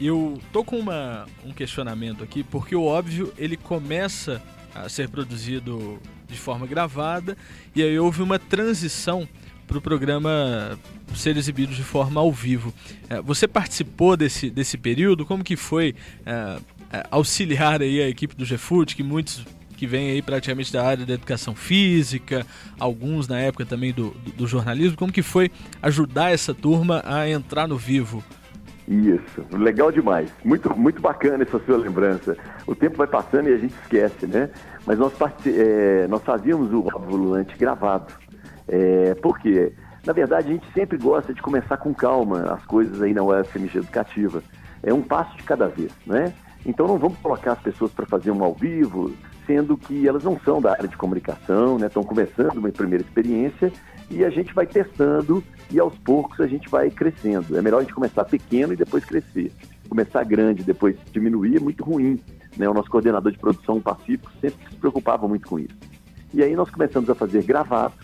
eu tô com uma, um questionamento aqui, porque o óbvio ele começa a ser produzido de forma gravada e aí houve uma transição para o programa ser exibido de forma ao vivo. É, você participou desse, desse período? Como que foi é, é, auxiliar aí a equipe do GFUT, que muitos que vêm aí praticamente da área da educação física, alguns na época também do, do, do jornalismo. Como que foi ajudar essa turma a entrar no vivo? Isso, legal demais. Muito, muito bacana essa sua lembrança. O tempo vai passando e a gente esquece, né? Mas nós, é, nós fazíamos o volante gravado. É, por quê? Na verdade, a gente sempre gosta de começar com calma as coisas aí na UFMG Educativa. É um passo de cada vez, né? Então não vamos colocar as pessoas para fazer um ao vivo, sendo que elas não são da área de comunicação, né? Estão começando uma primeira experiência e a gente vai testando e aos poucos a gente vai crescendo. É melhor a gente começar pequeno e depois crescer. Começar grande e depois diminuir é muito ruim. Né? O nosso coordenador de produção Pacífico sempre se preocupava muito com isso. E aí nós começamos a fazer gravado.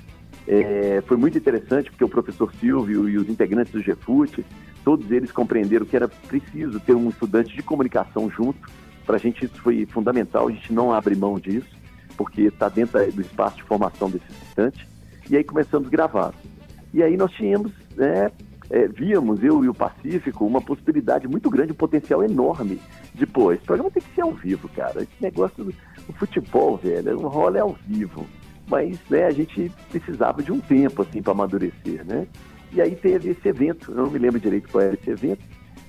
É, foi muito interessante porque o professor Silvio e os integrantes do GFUT, todos eles compreenderam que era preciso ter um estudante de comunicação junto para a gente isso foi fundamental, a gente não abre mão disso, porque está dentro do espaço de formação desse estudante. E aí começamos a gravar. E aí nós tínhamos, né, é, víamos, eu e o Pacífico, uma possibilidade muito grande, um potencial enorme de, pô, esse programa tem que ser ao vivo, cara. Esse negócio do futebol, velho, o rola é ao vivo. Mas, né, a gente precisava de um tempo, assim, para amadurecer, né? E aí teve esse evento, eu não me lembro direito qual era esse evento,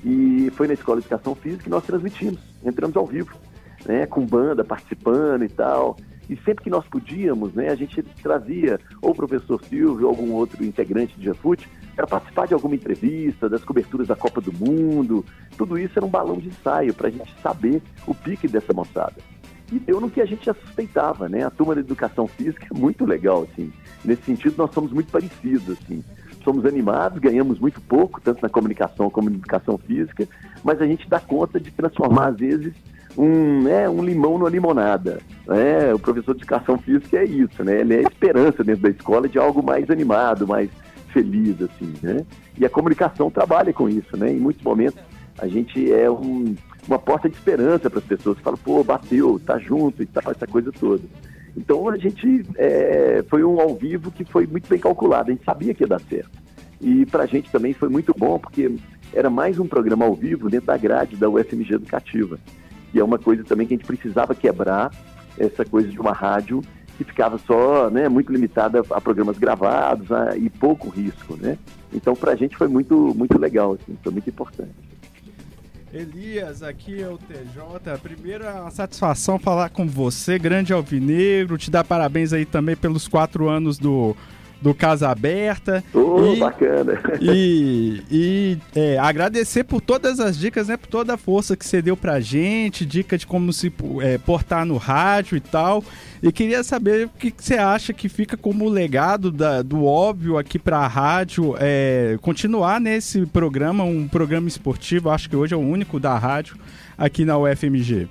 e foi na Escola de Educação Física que nós transmitimos, entramos ao vivo, né, com banda participando e tal. E sempre que nós podíamos, né, a gente trazia ou o professor Silvio ou algum outro integrante de Jafute para participar de alguma entrevista, das coberturas da Copa do Mundo. Tudo isso era um balão de ensaio para a gente saber o pique dessa moçada. E deu no que a gente já suspeitava, né? A turma da educação física é muito legal, assim. Nesse sentido, nós somos muito parecidos, assim somos animados, ganhamos muito pouco, tanto na comunicação como na educação física, mas a gente dá conta de transformar, às vezes, um, né, um limão numa limonada. Né? O professor de educação física é isso, né? Ele é a esperança dentro da escola de algo mais animado, mais feliz, assim, né? E a comunicação trabalha com isso, né? Em muitos momentos a gente é um, uma porta de esperança para as pessoas que falam, pô, bateu, tá junto e tal, essa coisa toda. Então a gente é, foi um ao vivo que foi muito bem calculado, a gente sabia que ia dar certo. E para a gente também foi muito bom, porque era mais um programa ao vivo dentro da grade da UFMG Educativa. E é uma coisa também que a gente precisava quebrar essa coisa de uma rádio que ficava só, né, muito limitada a programas gravados a, e pouco risco, né? Então, para a gente foi muito, muito legal, assim, foi muito importante. Elias, aqui é o TJ. Primeiro, uma satisfação falar com você, grande alvinegro. Te dar parabéns aí também pelos quatro anos do do Casa Aberta. Oh, e, bacana. E, e é, agradecer por todas as dicas, né? Por toda a força que você deu pra gente, dica de como se é, portar no rádio e tal. E queria saber o que, que você acha que fica como legado da, do óbvio aqui pra rádio, é, continuar nesse programa, um programa esportivo, acho que hoje é o único da rádio aqui na UFMG.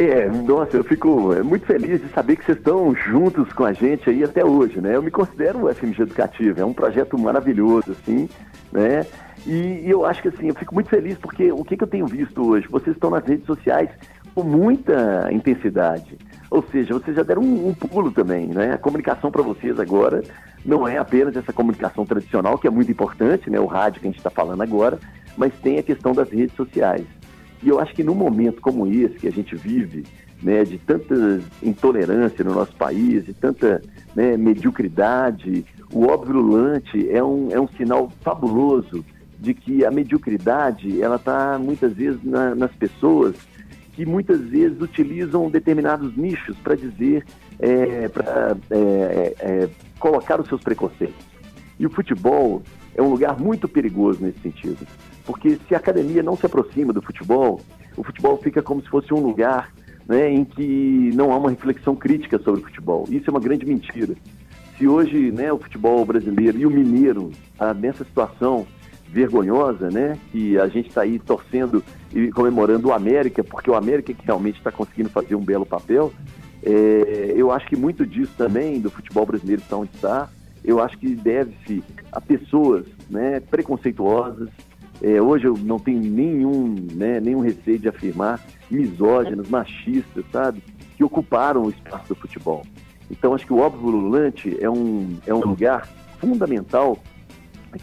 É, nossa, eu fico é, muito feliz de saber que vocês estão juntos com a gente aí até hoje, né? Eu me considero o FMG Educativo, é um projeto maravilhoso, assim, né? E, e eu acho que, assim, eu fico muito feliz porque o que, que eu tenho visto hoje? Vocês estão nas redes sociais com muita intensidade. Ou seja, vocês já deram um, um pulo também, né? A comunicação para vocês agora não é apenas essa comunicação tradicional, que é muito importante, né? O rádio que a gente está falando agora, mas tem a questão das redes sociais. E eu acho que num momento como esse que a gente vive, né, de tanta intolerância no nosso país, de tanta né, mediocridade, o óbvio lulante é um, é um sinal fabuloso de que a mediocridade ela está muitas vezes na, nas pessoas que muitas vezes utilizam determinados nichos para dizer, é, para é, é, é, colocar os seus preconceitos. E o futebol é um lugar muito perigoso nesse sentido. Porque se a academia não se aproxima do futebol, o futebol fica como se fosse um lugar né, em que não há uma reflexão crítica sobre o futebol. Isso é uma grande mentira. Se hoje né, o futebol brasileiro e o mineiro está nessa situação vergonhosa, né, que a gente está aí torcendo e comemorando o América, porque o América que realmente está conseguindo fazer um belo papel, é, eu acho que muito disso também do futebol brasileiro está onde está, eu acho que deve-se a pessoas né, preconceituosas, é, hoje eu não tenho nenhum, né, nenhum receio de afirmar misóginos, machistas, sabe? Que ocuparam o espaço do futebol. Então acho que o óbvio lulante é um, é um lugar fundamental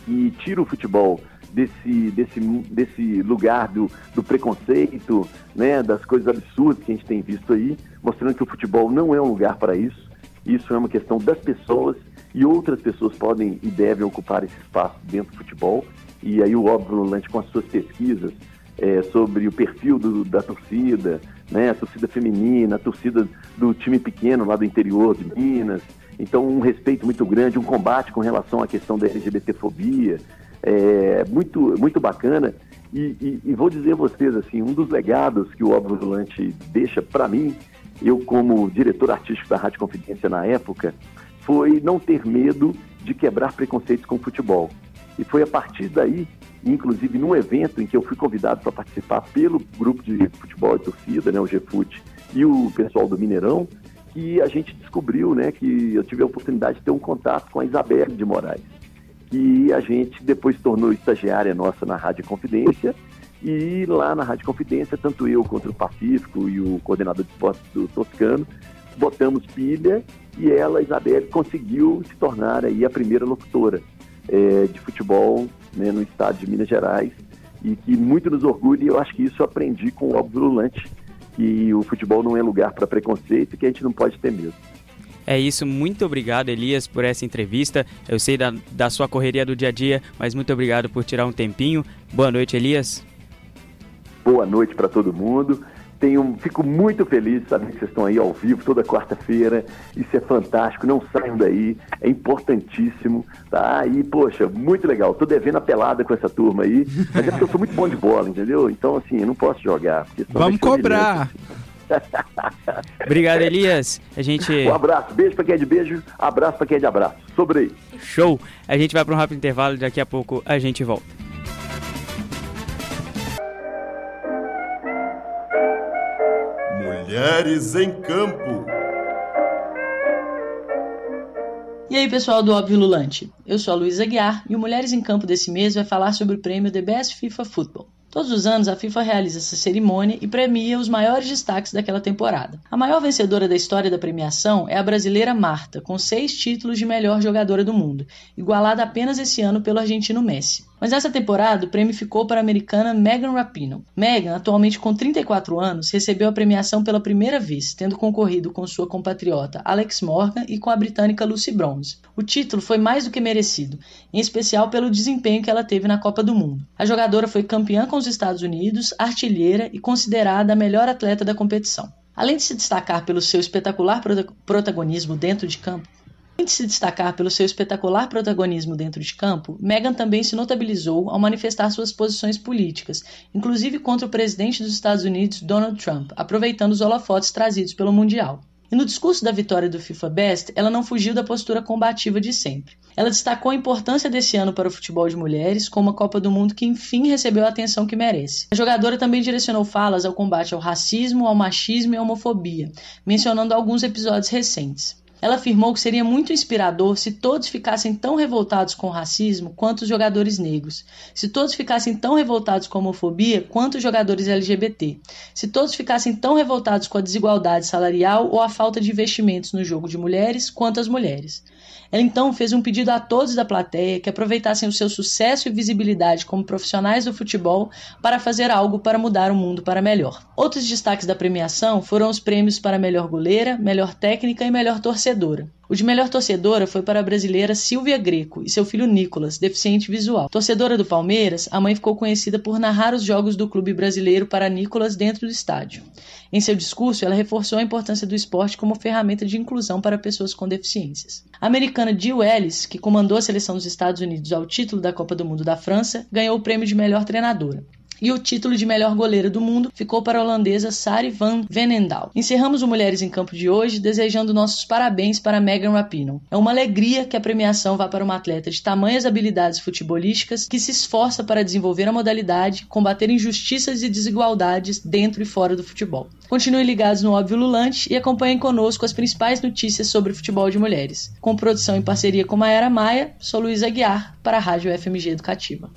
que tira o futebol desse, desse, desse lugar do, do preconceito, né, das coisas absurdas que a gente tem visto aí, mostrando que o futebol não é um lugar para isso. Isso é uma questão das pessoas e outras pessoas podem e devem ocupar esse espaço dentro do futebol e aí o óbvio Lulante com as suas pesquisas é, sobre o perfil do, da torcida, né, a torcida feminina, a torcida do time pequeno lá do interior de Minas. Então, um respeito muito grande, um combate com relação à questão da LGBTfobia, é, muito, muito bacana. E, e, e, vou dizer a vocês, assim, um dos legados que o Óbvio Volante deixa para mim, eu como diretor artístico da Rádio Confidência na época, foi não ter medo de quebrar preconceitos com o futebol. E foi a partir daí, inclusive num evento em que eu fui convidado para participar pelo grupo de futebol e torcida, né, o GFUT, e o pessoal do Mineirão, que a gente descobriu, né, que eu tive a oportunidade de ter um contato com a Isabelle de Moraes, que a gente depois tornou estagiária nossa na Rádio Confidência, e lá na Rádio Confidência, tanto eu quanto o Pacífico e o coordenador de esportes do Toscano, botamos pilha e ela, Isabelle, conseguiu se tornar aí a primeira locutora é, de futebol né, no estado de Minas Gerais e que muito nos orgulha e eu acho que isso eu aprendi com o Óbvio Lulante, que o futebol não é lugar para preconceito e que a gente não pode ter medo. É isso, muito obrigado Elias por essa entrevista. Eu sei da, da sua correria do dia a dia, mas muito obrigado por tirar um tempinho. Boa noite, Elias. Boa noite para todo mundo. Tenho, fico muito feliz de saber que vocês estão aí ao vivo toda quarta-feira. Isso é fantástico, não saiam daí, é importantíssimo, tá? E, poxa, muito legal. Tô devendo a pelada com essa turma aí, mas é porque eu sou muito bom de bola, entendeu? Então, assim, eu não posso jogar. Vamos cobrar! Obrigado, Elias. A gente. Um abraço, beijo pra quem é de beijo, abraço pra quem é de abraço. Sobre aí. Show! A gente vai para um rápido intervalo, daqui a pouco a gente volta. Mulheres em Campo. E aí, pessoal do Óbvio Lulante? Eu sou a Luísa Aguiar e o Mulheres em Campo desse mês vai falar sobre o prêmio The Best FIFA Football. Todos os anos a FIFA realiza essa cerimônia e premia os maiores destaques daquela temporada. A maior vencedora da história da premiação é a brasileira Marta, com seis títulos de melhor jogadora do mundo, igualada apenas esse ano pelo argentino Messi. Mas essa temporada o prêmio ficou para a americana Megan Rapinoe. Megan, atualmente com 34 anos, recebeu a premiação pela primeira vez, tendo concorrido com sua compatriota Alex Morgan e com a britânica Lucy Bronze. O título foi mais do que merecido, em especial pelo desempenho que ela teve na Copa do Mundo. A jogadora foi campeã com os Estados Unidos, artilheira e considerada a melhor atleta da competição. Além de se destacar pelo seu espetacular protagonismo dentro de campo, Além de se destacar pelo seu espetacular protagonismo dentro de campo, Meghan também se notabilizou ao manifestar suas posições políticas, inclusive contra o presidente dos Estados Unidos, Donald Trump, aproveitando os holofotes trazidos pelo Mundial. E no discurso da vitória do FIFA Best, ela não fugiu da postura combativa de sempre. Ela destacou a importância desse ano para o futebol de mulheres, com uma Copa do Mundo que enfim recebeu a atenção que merece. A jogadora também direcionou falas ao combate ao racismo, ao machismo e à homofobia, mencionando alguns episódios recentes. Ela afirmou que seria muito inspirador se todos ficassem tão revoltados com o racismo quanto os jogadores negros, se todos ficassem tão revoltados com a homofobia quanto os jogadores LGBT, se todos ficassem tão revoltados com a desigualdade salarial ou a falta de investimentos no jogo de mulheres quanto as mulheres. Ela então fez um pedido a todos da plateia que aproveitassem o seu sucesso e visibilidade como profissionais do futebol para fazer algo para mudar o mundo para melhor. Outros destaques da premiação foram os prêmios para melhor goleira, melhor técnica e melhor torcedora. O de melhor torcedora foi para a brasileira Silvia Greco e seu filho Nicolas, deficiente visual. Torcedora do Palmeiras, a mãe ficou conhecida por narrar os jogos do clube brasileiro para Nicolas dentro do estádio. Em seu discurso, ela reforçou a importância do esporte como ferramenta de inclusão para pessoas com deficiências. A americana Jill Ellis, que comandou a seleção dos Estados Unidos ao título da Copa do Mundo da França, ganhou o prêmio de melhor treinadora. E o título de melhor goleira do mundo ficou para a holandesa Sari van Venendal. Encerramos o Mulheres em Campo de hoje desejando nossos parabéns para Megan Rapinoe. É uma alegria que a premiação vá para uma atleta de tamanhas habilidades futebolísticas que se esforça para desenvolver a modalidade, combater injustiças e desigualdades dentro e fora do futebol. Continuem ligados no Óbvio Lulante e acompanhem conosco as principais notícias sobre futebol de mulheres. Com produção em parceria com Maera Maia, sou Luiz Aguiar para a Rádio FMG Educativa.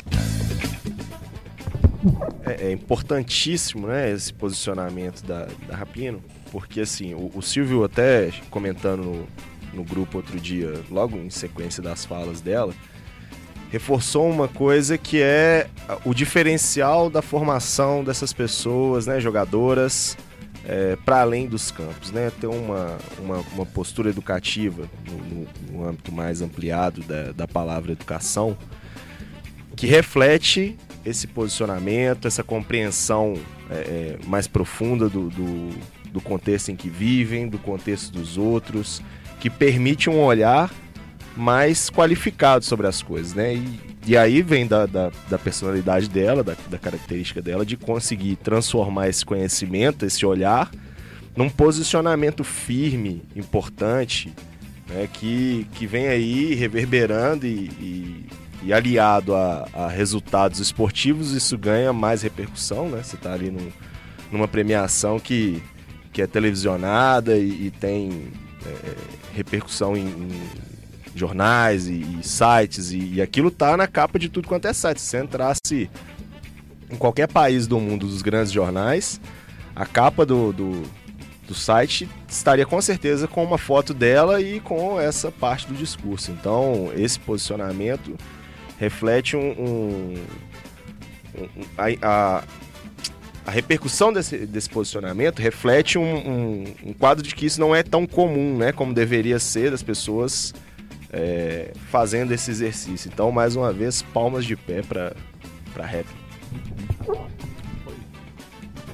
É, é, importantíssimo, né, esse posicionamento da, da Rapino, porque assim, o, o Silvio até comentando no, no grupo outro dia, logo em sequência das falas dela, reforçou uma coisa que é o diferencial da formação dessas pessoas, né, jogadoras, é, para além dos campos, né, ter uma, uma, uma postura educativa no, no, no, âmbito mais ampliado da, da palavra educação, que reflete esse posicionamento, essa compreensão é, é, mais profunda do, do, do, contexto em que vivem, do contexto dos outros, que permite um olhar mais qualificado sobre as coisas, né? E, e aí vem da, da, da personalidade dela, da, da, característica dela, de conseguir transformar esse conhecimento, esse olhar, num posicionamento firme, importante, né? que, que vem aí reverberando e, e e aliado a, a, resultados esportivos, isso ganha mais repercussão, né? Você está ali num, numa premiação que, que é televisionada e, e tem é, repercussão em, em jornais e, e sites, e, e, aquilo tá na capa de tudo quanto é site. Se você entrasse em qualquer país do mundo dos grandes jornais, a capa do, do, do site estaria com certeza com uma foto dela e com essa parte do discurso. Então, esse posicionamento reflete um, um, um a, a, a, repercussão desse, desse posicionamento reflete um, um, quadro de que isso não é tão comum, né, como deveria ser das pessoas é, fazendo esse exercício. Então, mais uma vez, palmas de pé para para rap.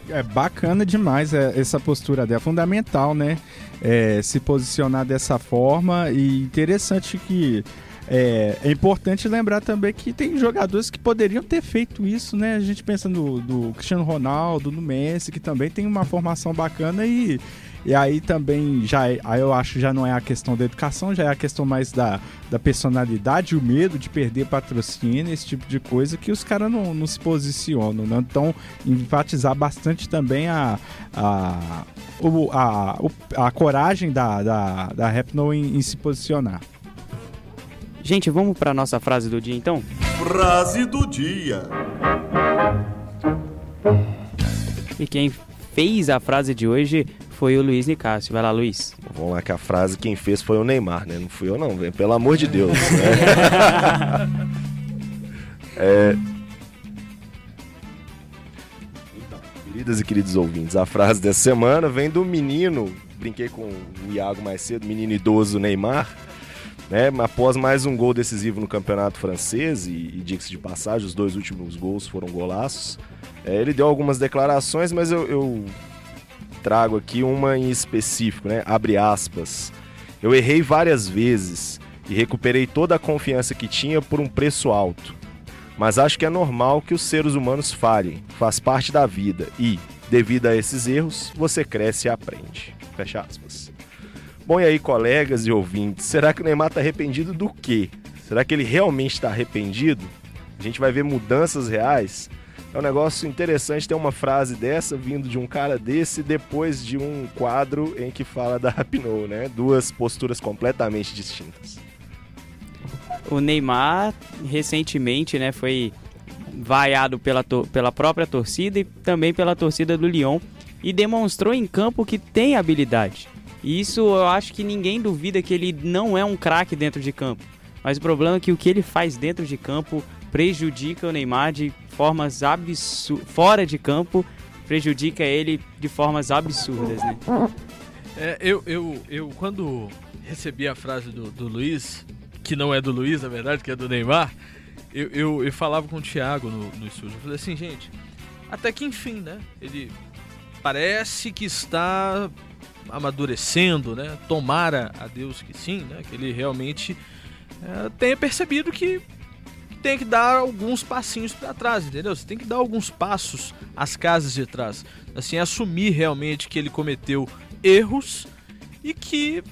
É bacana demais é, essa postura dela, é fundamental, né? É, se posicionar dessa forma e interessante que é, é, importante lembrar também que tem jogadores que poderiam ter feito isso, né? A gente pensa no, no Cristiano Ronaldo, no Messi, que também tem uma formação bacana e, e aí também já é, aí eu acho já não é a questão da educação, já é a questão mais da, da personalidade, o medo de perder patrocínio, esse tipo de coisa que os caras não, não se posicionam, né? Então, enfatizar bastante também a, a, a, a, a coragem da, da, da Rapno em, em se posicionar. Gente, vamos para nossa frase do dia então? Frase do dia. E quem fez a frase de hoje foi o Luiz Nicásio. Vai lá, Luiz. Vamos lá que a frase quem fez foi o Neymar, né? Não fui eu não, velho. Pelo amor de Deus. Né? É... Então, queridas e queridos ouvintes, a frase dessa semana vem do menino, brinquei com o Iago mais cedo, menino idoso Neymar, né? Após mais um gol decisivo no campeonato francês, e, e diga-se de passagem, os dois últimos gols foram golaços. É, ele deu algumas declarações, mas eu, eu trago aqui uma em específico, né? Abre aspas. Eu errei várias vezes e recuperei toda a confiança que tinha por um preço alto. Mas acho que é normal que os seres humanos falhem, faz parte da vida e, devido a esses erros, você cresce e aprende. Fecha aspas. Bom, e aí, colegas e ouvintes, será que o Neymar está arrependido do quê? Será que ele realmente está arrependido? A gente vai ver mudanças reais? É um negócio interessante ter uma frase dessa vindo de um cara desse depois de um quadro em que fala da Rapinoe, né? Duas posturas completamente distintas. O Neymar recentemente, né, foi vaiado pela, pela própria torcida e também pela torcida do Lyon e demonstrou em campo que tem habilidade. E isso eu acho que ninguém duvida que ele não é um craque dentro de campo. Mas o problema é que o que ele faz dentro de campo prejudica o Neymar de formas absurdas. Fora de campo, prejudica ele de formas absurdas, né? É, eu, eu, eu, quando recebi a frase do, do Luiz, que não é do Luiz, na verdade, que é do Neymar, eu, eu, eu falava com o Thiago no, no estúdio. Eu falei assim, gente, até que enfim, né? Ele parece que está amadurecendo, né? Tomara a Deus que sim, né? Que ele realmente é, tenha percebido que tem que dar alguns passinhos para trás, entendeu? Você tem que dar alguns passos às casas de trás, assim, assumir realmente que ele cometeu erros e que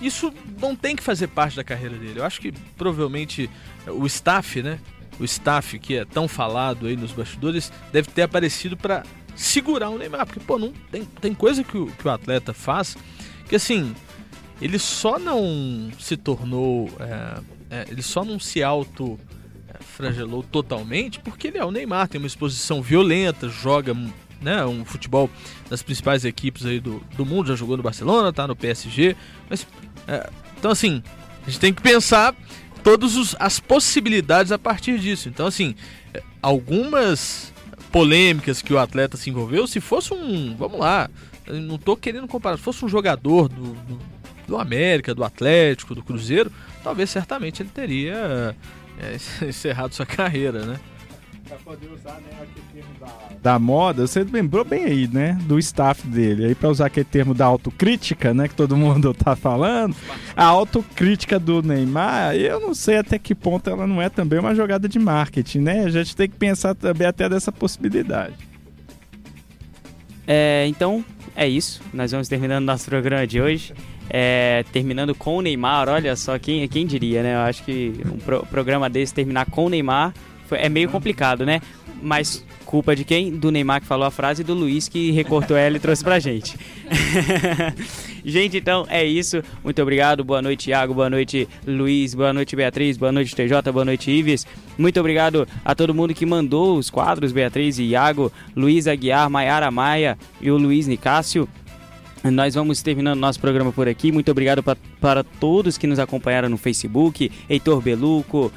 isso não tem que fazer parte da carreira dele. Eu acho que provavelmente o staff, né? O staff que é tão falado aí nos bastidores deve ter aparecido para segurar o Neymar, porque pô, não tem, tem coisa que o, que o atleta faz que assim ele só não se tornou, é, é, ele só não se auto é, fragelou totalmente porque ele é o Neymar, tem uma exposição violenta, joga né, um futebol das principais equipes aí do, do mundo, já jogou no Barcelona, tá no PSG, mas é, então assim a gente tem que pensar todas as possibilidades a partir disso. Então assim é, algumas polêmicas que o atleta se envolveu, se fosse um. Vamos lá, não tô querendo comparar, se fosse um jogador do, do, do América, do Atlético, do Cruzeiro, talvez certamente ele teria é, encerrado sua carreira, né? Pra poder usar né, aquele termo da... da moda, você lembrou bem aí, né? Do staff dele. Aí pra usar aquele termo da autocrítica, né? Que todo mundo tá falando. A autocrítica do Neymar, eu não sei até que ponto ela não é também uma jogada de marketing, né? A gente tem que pensar também até dessa possibilidade. É, então, é isso. Nós vamos terminando nosso programa de hoje. É, terminando com o Neymar, olha só, quem, quem diria, né? Eu acho que um pro, programa desse terminar com o Neymar é meio complicado, né? Mas culpa de quem? Do Neymar que falou a frase e do Luiz que recortou ela e trouxe pra gente. gente, então é isso. Muito obrigado. Boa noite, Iago. Boa noite, Luiz. Boa noite, Beatriz. Boa noite, TJ. Boa noite, Ives. Muito obrigado a todo mundo que mandou os quadros, Beatriz e Iago, Luiz Aguiar, Maiara Maia e o Luiz Nicásio. Nós vamos terminando nosso programa por aqui. Muito obrigado para todos que nos acompanharam no Facebook, Heitor Beluco,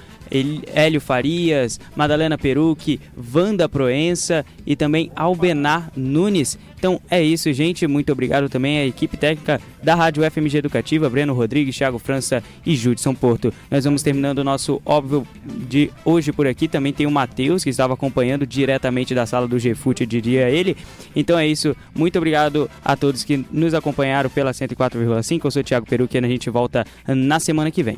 Hélio Farias, Madalena Perucci, Wanda Proença e também Albenar Nunes. Então é isso, gente. Muito obrigado também à equipe técnica da Rádio FMG Educativa, Breno Rodrigues, Thiago França e Judson Porto. Nós vamos terminando o nosso óbvio de hoje por aqui. Também tem o Matheus, que estava acompanhando diretamente da sala do GFUT, diria ele. Então é isso. Muito obrigado a todos que nos acompanharam pela 104,5. Eu sou o Thiago Perucci e a gente volta na semana que vem.